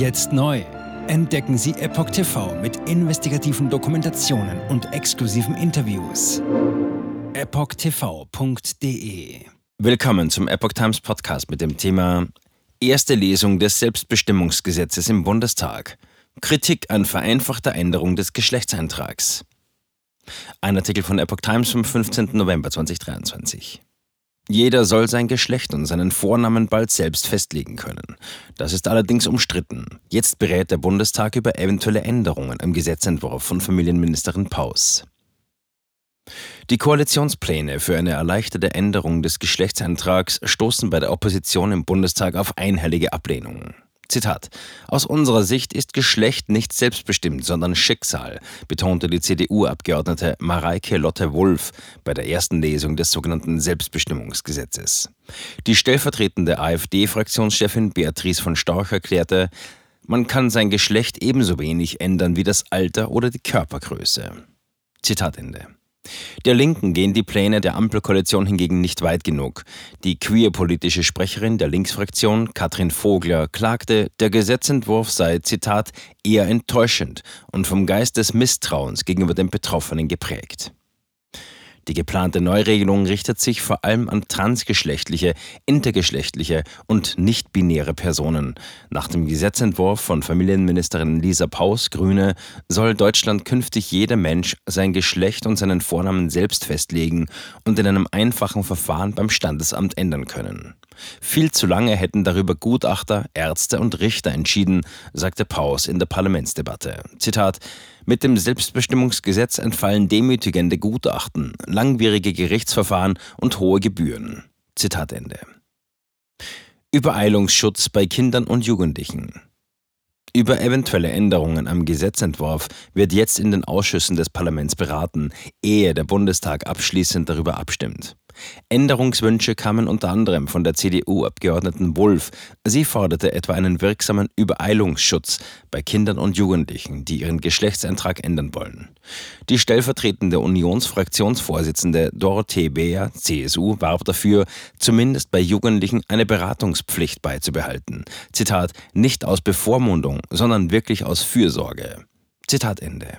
Jetzt neu. Entdecken Sie Epoch TV mit investigativen Dokumentationen und exklusiven Interviews. EpochTV.de Willkommen zum Epoch Times Podcast mit dem Thema Erste Lesung des Selbstbestimmungsgesetzes im Bundestag. Kritik an vereinfachter Änderung des Geschlechtseintrags. Ein Artikel von Epoch Times vom 15. November 2023. Jeder soll sein Geschlecht und seinen Vornamen bald selbst festlegen können. Das ist allerdings umstritten. Jetzt berät der Bundestag über eventuelle Änderungen im Gesetzentwurf von Familienministerin Paus. Die Koalitionspläne für eine erleichterte Änderung des Geschlechtseintrags stoßen bei der Opposition im Bundestag auf einhellige Ablehnung. Zitat. Aus unserer Sicht ist Geschlecht nicht selbstbestimmt, sondern Schicksal, betonte die CDU-Abgeordnete Mareike Lotte-Wulff bei der ersten Lesung des sogenannten Selbstbestimmungsgesetzes. Die stellvertretende AfD-Fraktionschefin Beatrice von Storch erklärte, man kann sein Geschlecht ebenso wenig ändern wie das Alter oder die Körpergröße. Zitat Ende. Der Linken gehen die Pläne der Ampelkoalition hingegen nicht weit genug. Die queerpolitische Sprecherin der Linksfraktion, Katrin Vogler, klagte, der Gesetzentwurf sei, Zitat, eher enttäuschend und vom Geist des Misstrauens gegenüber den Betroffenen geprägt. Die geplante Neuregelung richtet sich vor allem an transgeschlechtliche, intergeschlechtliche und nicht-binäre Personen. Nach dem Gesetzentwurf von Familienministerin Lisa Paus, Grüne, soll Deutschland künftig jeder Mensch sein Geschlecht und seinen Vornamen selbst festlegen und in einem einfachen Verfahren beim Standesamt ändern können. Viel zu lange hätten darüber Gutachter, Ärzte und Richter entschieden, sagte Paus in der Parlamentsdebatte. Zitat mit dem Selbstbestimmungsgesetz entfallen demütigende Gutachten, langwierige Gerichtsverfahren und hohe Gebühren. Zitat Ende. Übereilungsschutz bei Kindern und Jugendlichen. Über eventuelle Änderungen am Gesetzentwurf wird jetzt in den Ausschüssen des Parlaments beraten, ehe der Bundestag abschließend darüber abstimmt. Änderungswünsche kamen unter anderem von der CDU-Abgeordneten Wulff. Sie forderte etwa einen wirksamen Übereilungsschutz bei Kindern und Jugendlichen, die ihren Geschlechtseintrag ändern wollen. Die stellvertretende Unionsfraktionsvorsitzende Dorothee Beer, CSU, warb dafür, zumindest bei Jugendlichen eine Beratungspflicht beizubehalten. Zitat, nicht aus Bevormundung, sondern wirklich aus Fürsorge. Zitat Ende.